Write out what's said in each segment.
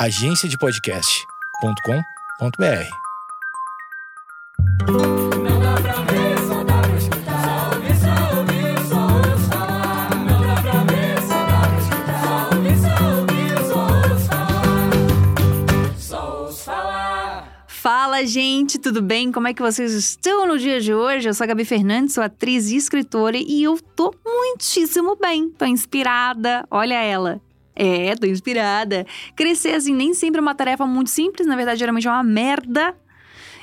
agenciadepodcast.com.br. Não dá pra ver, só pra escutar. Só ouvir, só ouvir, só ouço falar. Não dá pra ver, só pra escutar. Só ouvir, só ouvir, só falar. Só ouço falar. Fala, gente, tudo bem? Como é que vocês estão no dia de hoje? Eu sou a Gabi Fernandes, sou atriz e escritora e eu tô muitíssimo bem. Tô inspirada, olha ela. É, tô inspirada. Crescer assim nem sempre é uma tarefa muito simples, na verdade, geralmente é uma merda.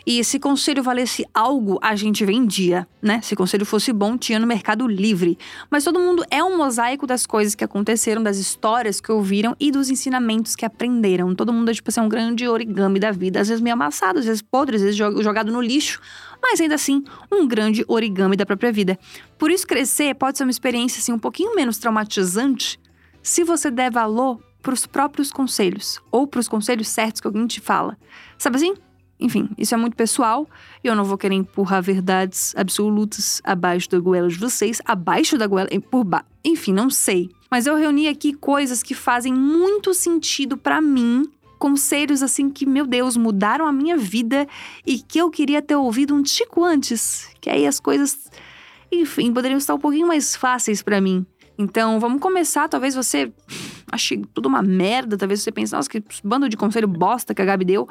E se conselho valesse algo, a gente vendia, né? Se conselho fosse bom, tinha no Mercado Livre. Mas todo mundo é um mosaico das coisas que aconteceram, das histórias que ouviram e dos ensinamentos que aprenderam. Todo mundo é, tipo assim, um grande origami da vida. Às vezes meio amassado, às vezes podre, às vezes jogado no lixo. Mas ainda assim, um grande origami da própria vida. Por isso, crescer pode ser uma experiência, assim, um pouquinho menos traumatizante se você der valor para os próprios conselhos ou para os conselhos certos que alguém te fala. Sabe assim? Enfim, isso é muito pessoal e eu não vou querer empurrar verdades absolutas abaixo da goela de vocês, abaixo da goela, por ba... enfim, não sei. Mas eu reuni aqui coisas que fazem muito sentido para mim, conselhos assim que, meu Deus, mudaram a minha vida e que eu queria ter ouvido um tico antes, que aí as coisas, enfim, poderiam estar um pouquinho mais fáceis para mim. Então, vamos começar. Talvez você ache tudo uma merda. Talvez você pense, nossa, que bando de conselho bosta que a Gabi deu.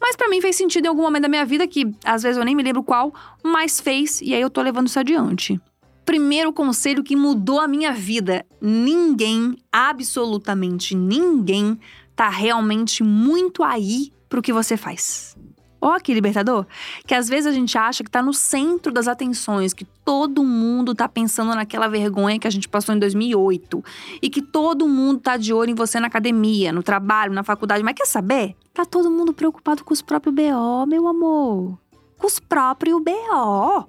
Mas para mim fez sentido em algum momento da minha vida, que às vezes eu nem me lembro qual, mas fez, e aí eu tô levando isso adiante. Primeiro conselho que mudou a minha vida: ninguém, absolutamente ninguém, tá realmente muito aí pro que você faz. Ó, que libertador! Que às vezes a gente acha que tá no centro das atenções, que todo mundo tá pensando naquela vergonha que a gente passou em 2008 e que todo mundo tá de olho em você na academia, no trabalho, na faculdade. Mas quer saber? Tá todo mundo preocupado com os próprios BO, meu amor. Com os próprios BO.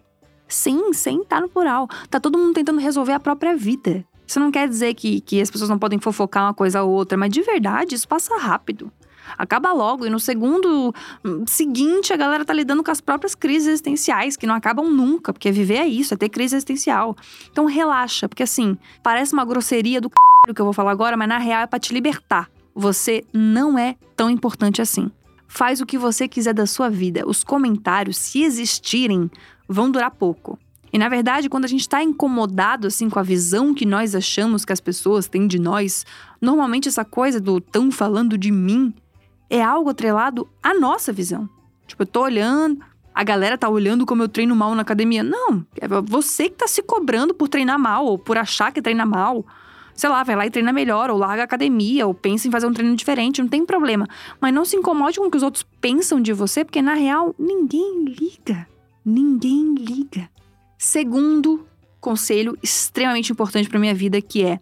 Sim, sem tá no plural. Tá todo mundo tentando resolver a própria vida. Isso não quer dizer que, que as pessoas não podem fofocar uma coisa ou outra, mas de verdade isso passa rápido. Acaba logo, e no segundo hum, seguinte a galera tá lidando com as próprias crises existenciais, que não acabam nunca, porque viver é isso, é ter crise existencial. Então relaxa, porque assim, parece uma grosseria do c... que eu vou falar agora, mas na real é pra te libertar. Você não é tão importante assim. Faz o que você quiser da sua vida. Os comentários, se existirem, vão durar pouco. E na verdade, quando a gente está incomodado assim com a visão que nós achamos que as pessoas têm de nós, normalmente essa coisa do tão falando de mim é algo atrelado à nossa visão. Tipo, eu tô olhando, a galera tá olhando como eu treino mal na academia. Não, é você que tá se cobrando por treinar mal ou por achar que treina mal. Sei lá, vai lá e treina melhor, ou larga a academia, ou pensa em fazer um treino diferente, não tem problema. Mas não se incomode com o que os outros pensam de você, porque na real ninguém liga. Ninguém liga. Segundo conselho extremamente importante para minha vida que é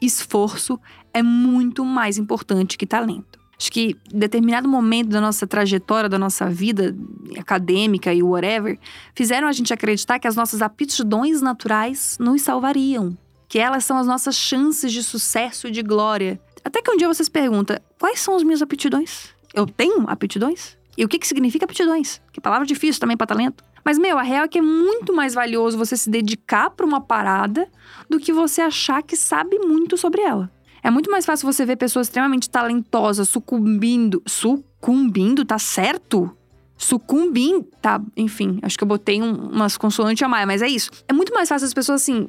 esforço é muito mais importante que talento. Acho que em determinado momento da nossa trajetória, da nossa vida acadêmica e whatever, fizeram a gente acreditar que as nossas aptidões naturais nos salvariam. Que elas são as nossas chances de sucesso e de glória. Até que um dia você se pergunta: quais são as minhas aptidões? Eu tenho aptidões? E o que, que significa aptidões? Que palavra difícil também para talento. Mas, meu, a real é que é muito mais valioso você se dedicar para uma parada do que você achar que sabe muito sobre ela. É muito mais fácil você ver pessoas extremamente talentosas sucumbindo. Sucumbindo, tá certo? Sucumbindo. Tá, enfim, acho que eu botei um, umas consoantes a mais, mas é isso. É muito mais fácil as pessoas assim.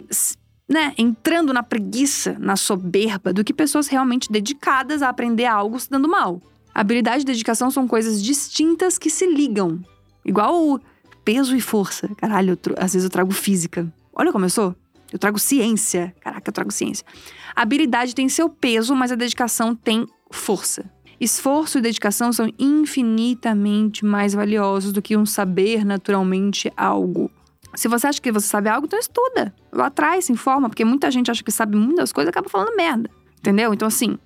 Né, entrando na preguiça, na soberba, do que pessoas realmente dedicadas a aprender algo se dando mal. Habilidade e dedicação são coisas distintas que se ligam. Igual peso e força. Caralho, às vezes eu trago física. Olha como eu sou. Eu trago ciência. Caraca, eu trago ciência. A habilidade tem seu peso, mas a dedicação tem força. Esforço e dedicação são infinitamente mais valiosos do que um saber naturalmente algo. Se você acha que você sabe algo, então estuda. Lá atrás, se informa, porque muita gente acha que sabe muitas coisas e acaba falando merda. Entendeu? Então, assim,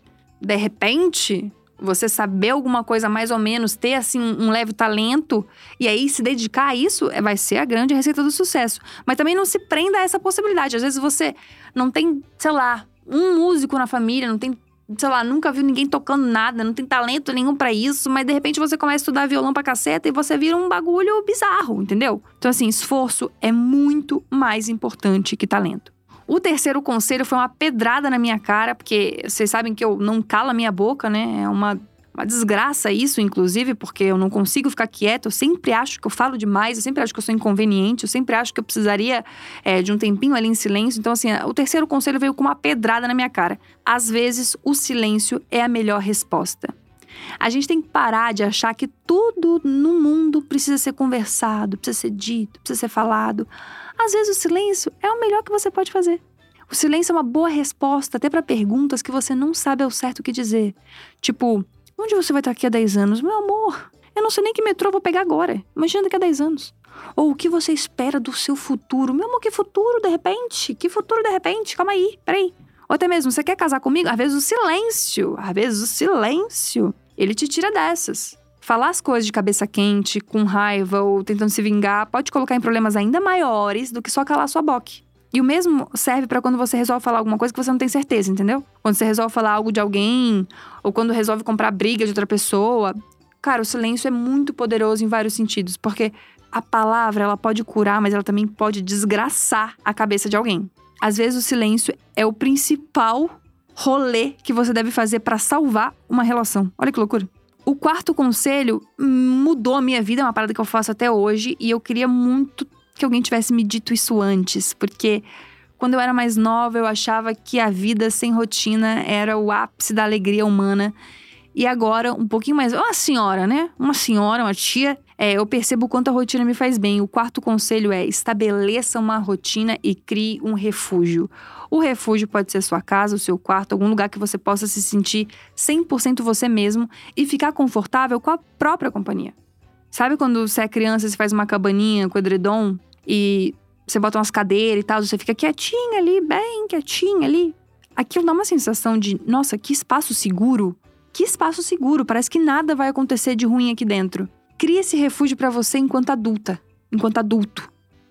de repente, você saber alguma coisa mais ou menos, ter assim um leve talento e aí se dedicar a isso é, vai ser a grande receita do sucesso. Mas também não se prenda a essa possibilidade. Às vezes você não tem, sei lá, um músico na família, não tem, sei lá, nunca viu ninguém tocando nada, não tem talento nenhum para isso, mas de repente você começa a estudar violão pra caceta e você vira um bagulho bizarro, entendeu? Então assim, esforço é muito mais importante que talento. O terceiro conselho foi uma pedrada na minha cara, porque vocês sabem que eu não calo a minha boca, né? É uma Uma desgraça isso, inclusive, porque eu não consigo ficar quieta. Eu sempre acho que eu falo demais, eu sempre acho que eu sou inconveniente, eu sempre acho que eu precisaria é, de um tempinho ali em silêncio. Então, assim, o terceiro conselho veio com uma pedrada na minha cara. Às vezes, o silêncio é a melhor resposta. A gente tem que parar de achar que tudo no mundo precisa ser conversado, precisa ser dito, precisa ser falado. Às vezes, o silêncio é o melhor que você pode fazer. O silêncio é uma boa resposta até para perguntas que você não sabe ao certo o que dizer. Tipo, onde você vai estar aqui a 10 anos? Meu amor, eu não sei nem que metrô vou pegar agora. Imagina daqui a 10 anos. Ou o que você espera do seu futuro? Meu amor, que futuro de repente? Que futuro de repente? Calma aí, peraí. Ou até mesmo, você quer casar comigo? Às vezes o silêncio, às vezes o silêncio, ele te tira dessas. Falar as coisas de cabeça quente, com raiva ou tentando se vingar, pode colocar em problemas ainda maiores do que só calar sua boca. E o mesmo serve para quando você resolve falar alguma coisa que você não tem certeza, entendeu? Quando você resolve falar algo de alguém, ou quando resolve comprar briga de outra pessoa. Cara, o silêncio é muito poderoso em vários sentidos, porque a palavra ela pode curar, mas ela também pode desgraçar a cabeça de alguém. Às vezes o silêncio é o principal rolê que você deve fazer para salvar uma relação. Olha que loucura. O quarto conselho mudou a minha vida, é uma parada que eu faço até hoje, e eu queria muito que alguém tivesse me dito isso antes, porque quando eu era mais nova eu achava que a vida sem rotina era o ápice da alegria humana. E agora, um pouquinho mais. Uma senhora, né? Uma senhora, uma tia. É, eu percebo o quanto a rotina me faz bem. O quarto conselho é: estabeleça uma rotina e crie um refúgio. O refúgio pode ser sua casa, o seu quarto, algum lugar que você possa se sentir 100% você mesmo e ficar confortável com a própria companhia. Sabe quando você é criança e faz uma cabaninha com edredom? e você bota umas cadeiras e tal, você fica quietinha ali, bem quietinha ali. Aquilo dá uma sensação de, nossa, que espaço seguro. Que espaço seguro, parece que nada vai acontecer de ruim aqui dentro. Cria esse refúgio para você enquanto adulta, enquanto adulto.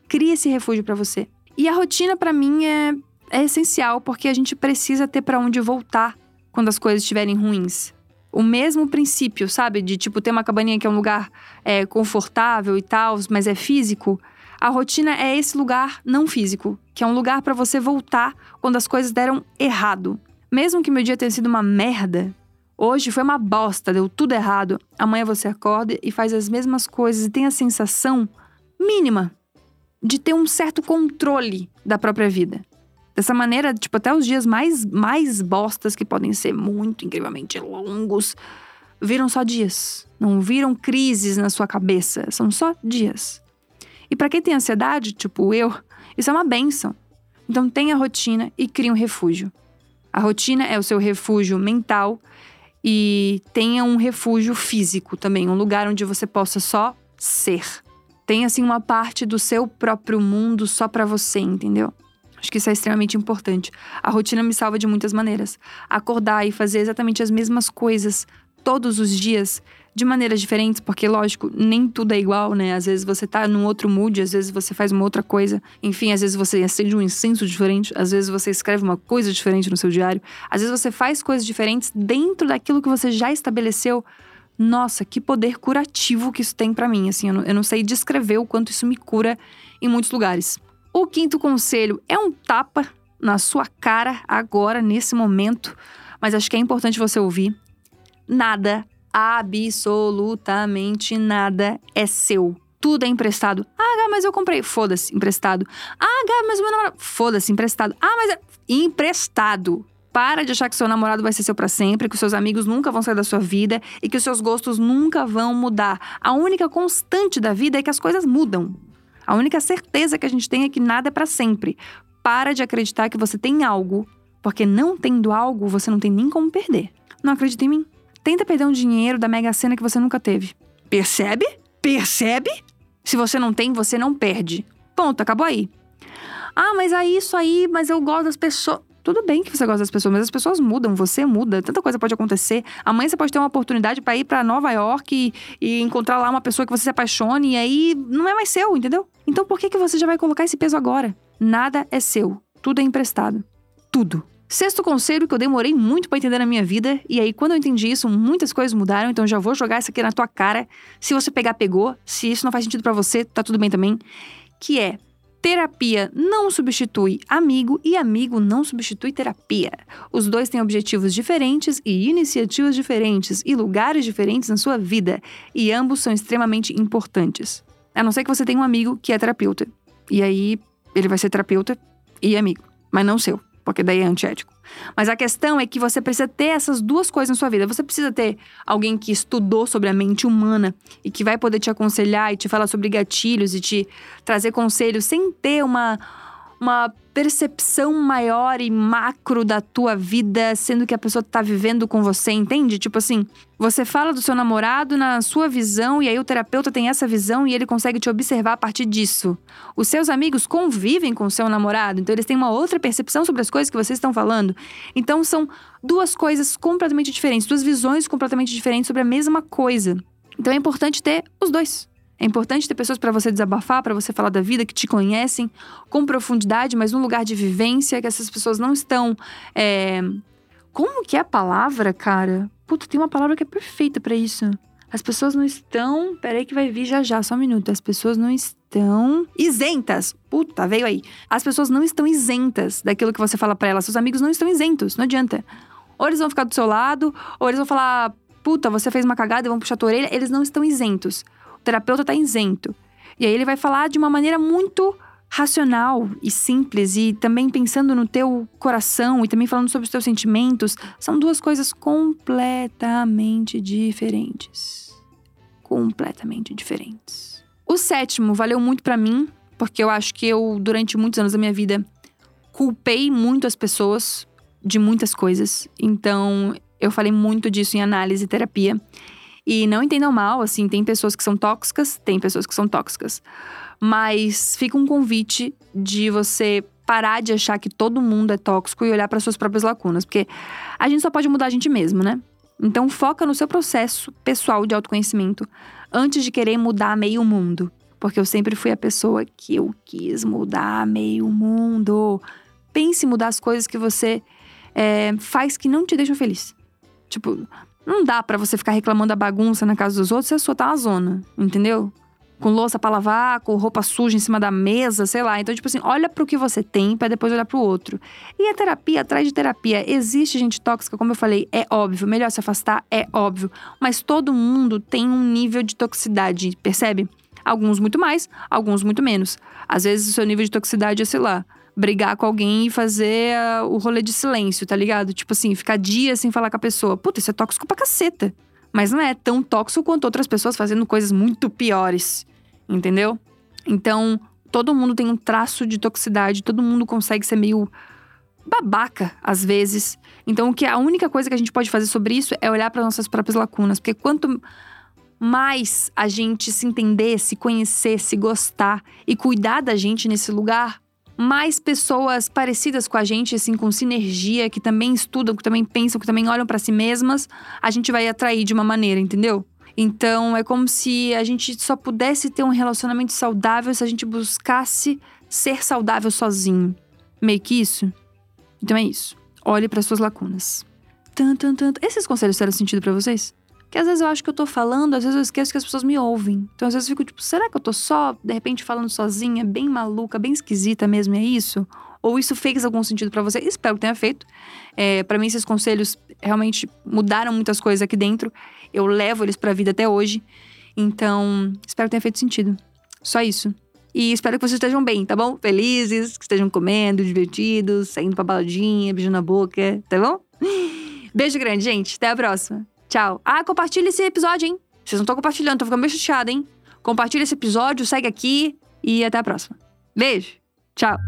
Cria esse refúgio para você. E a rotina para mim é, é essencial porque a gente precisa ter para onde voltar quando as coisas estiverem ruins. O mesmo princípio, sabe? De tipo ter uma cabaninha que é um lugar é, confortável e tal, mas é físico. A rotina é esse lugar não físico, que é um lugar para você voltar quando as coisas deram errado. Mesmo que meu dia tenha sido uma merda, hoje foi uma bosta, deu tudo errado. Amanhã você acorda e faz as mesmas coisas e tem a sensação mínima de ter um certo controle da própria vida. Dessa maneira, tipo, até os dias mais, mais bostas, que podem ser muito incrivelmente longos, viram só dias. Não viram crises na sua cabeça, são só dias. E para quem tem ansiedade, tipo eu, isso é uma benção. Então tenha rotina e crie um refúgio. A rotina é o seu refúgio mental e tenha um refúgio físico também, um lugar onde você possa só ser. Tenha assim uma parte do seu próprio mundo só para você, entendeu? Acho que isso é extremamente importante. A rotina me salva de muitas maneiras. Acordar e fazer exatamente as mesmas coisas todos os dias de maneiras diferentes, porque, lógico, nem tudo é igual, né? Às vezes você tá num outro mood, às vezes você faz uma outra coisa. Enfim, às vezes você acende um incenso diferente, às vezes você escreve uma coisa diferente no seu diário. Às vezes você faz coisas diferentes dentro daquilo que você já estabeleceu. Nossa, que poder curativo que isso tem para mim, assim, eu não, eu não sei descrever o quanto isso me cura em muitos lugares. O quinto conselho é um tapa na sua cara agora, nesse momento, mas acho que é importante você ouvir. Nada absolutamente nada é seu. Tudo é emprestado. Ah, mas eu comprei. Foda-se, emprestado. Ah, mas o meu namorado. Foda-se, emprestado. Ah, mas. É... Emprestado. Para de achar que seu namorado vai ser seu para sempre, que os seus amigos nunca vão sair da sua vida e que os seus gostos nunca vão mudar. A única constante da vida é que as coisas mudam. A única certeza que a gente tem é que nada é para sempre. Para de acreditar que você tem algo, porque não tendo algo, você não tem nem como perder. Não acredita em mim? Tenta perder um dinheiro da Mega Sena que você nunca teve. Percebe? Percebe? Se você não tem, você não perde. Ponto, acabou aí. Ah, mas é isso aí, mas eu gosto das pessoas. Tudo bem que você gosta das pessoas, mas as pessoas mudam, você muda, tanta coisa pode acontecer. Amanhã você pode ter uma oportunidade para ir para Nova York e, e, encontrar lá uma pessoa que você se apaixone e aí não é mais seu, entendeu? Então por que, que você já vai colocar esse peso agora? Nada é seu, tudo é emprestado. Tudo. Sexto conselho que eu demorei muito para entender na minha vida, e aí quando eu entendi isso, muitas coisas mudaram, então já vou jogar isso aqui na tua cara. Se você pegar, pegou. Se isso não faz sentido para você, tá tudo bem também. Que é Terapia não substitui amigo e amigo não substitui terapia. Os dois têm objetivos diferentes e iniciativas diferentes e lugares diferentes na sua vida, e ambos são extremamente importantes. A não ser que você tenha um amigo que é terapeuta. E aí ele vai ser terapeuta e amigo, mas não seu, porque daí é antiético. Mas a questão é que você precisa ter essas duas coisas na sua vida. Você precisa ter alguém que estudou sobre a mente humana e que vai poder te aconselhar e te falar sobre gatilhos e te trazer conselhos sem ter uma uma percepção maior e macro da tua vida, sendo que a pessoa tá vivendo com você, entende? Tipo assim, você fala do seu namorado na sua visão e aí o terapeuta tem essa visão e ele consegue te observar a partir disso. Os seus amigos convivem com o seu namorado, então eles têm uma outra percepção sobre as coisas que vocês estão falando. Então são duas coisas completamente diferentes, duas visões completamente diferentes sobre a mesma coisa. Então é importante ter os dois. É importante ter pessoas para você desabafar, para você falar da vida, que te conhecem com profundidade, mas num lugar de vivência, que essas pessoas não estão. É... Como que é a palavra, cara? Puta, tem uma palavra que é perfeita para isso. As pessoas não estão. Peraí, que vai vir já já, só um minuto. As pessoas não estão isentas. Puta, veio aí. As pessoas não estão isentas daquilo que você fala para elas. Seus amigos não estão isentos, não adianta. Ou eles vão ficar do seu lado, ou eles vão falar, puta, você fez uma cagada e vão puxar a tua orelha. Eles não estão isentos. O terapeuta está isento. E aí ele vai falar de uma maneira muito racional e simples e também pensando no teu coração e também falando sobre os teus sentimentos, são duas coisas completamente diferentes. Completamente diferentes. O sétimo valeu muito para mim, porque eu acho que eu durante muitos anos da minha vida culpei muito as pessoas de muitas coisas. Então, eu falei muito disso em análise e terapia. E não entendam mal, assim, tem pessoas que são tóxicas, tem pessoas que são tóxicas. Mas fica um convite de você parar de achar que todo mundo é tóxico e olhar para suas próprias lacunas, porque a gente só pode mudar a gente mesmo, né? Então foca no seu processo pessoal de autoconhecimento antes de querer mudar meio mundo, porque eu sempre fui a pessoa que eu quis mudar meio mundo. Pense em mudar as coisas que você é, faz que não te deixam feliz. Tipo, não dá para você ficar reclamando da bagunça na casa dos outros se a sua tá na zona, entendeu? Com louça pra lavar, com roupa suja em cima da mesa, sei lá. Então, tipo assim, olha pro que você tem para depois olhar pro outro. E a terapia, atrás de terapia, existe gente tóxica, como eu falei, é óbvio. Melhor se afastar, é óbvio. Mas todo mundo tem um nível de toxicidade, percebe? Alguns muito mais, alguns muito menos. Às vezes o seu nível de toxicidade é, sei lá, brigar com alguém e fazer uh, o rolê de silêncio, tá ligado? Tipo assim, ficar dias sem falar com a pessoa. Puta, isso é tóxico pra caceta. Mas não é tão tóxico quanto outras pessoas fazendo coisas muito piores, entendeu? Então, todo mundo tem um traço de toxicidade, todo mundo consegue ser meio babaca às vezes. Então, o que a única coisa que a gente pode fazer sobre isso é olhar para nossas próprias lacunas, porque quanto mais a gente se entender, se conhecer, se gostar e cuidar da gente nesse lugar, mais pessoas parecidas com a gente, assim, com sinergia, que também estudam, que também pensam, que também olham para si mesmas, a gente vai atrair de uma maneira, entendeu? Então é como se a gente só pudesse ter um relacionamento saudável se a gente buscasse ser saudável sozinho. Meio que isso. Então é isso. Olhe para suas lacunas. Tan, tan, tan. Esses conselhos fizeram sentido para vocês? Que às vezes eu acho que eu tô falando, às vezes eu esqueço que as pessoas me ouvem. Então às vezes eu fico tipo, será que eu tô só, de repente, falando sozinha, bem maluca, bem esquisita mesmo, é isso? Ou isso fez algum sentido para você? Espero que tenha feito. É, para mim, esses conselhos realmente mudaram muitas coisas aqui dentro. Eu levo eles pra vida até hoje. Então, espero que tenha feito sentido. Só isso. E espero que vocês estejam bem, tá bom? Felizes, que estejam comendo, divertidos, saindo pra baladinha, beijando na boca, tá bom? Beijo grande, gente. Até a próxima. Tchau. Ah, compartilha esse episódio, hein? Vocês não estão compartilhando, tô ficando meio chateada, hein? Compartilha esse episódio, segue aqui e até a próxima. Beijo. Tchau.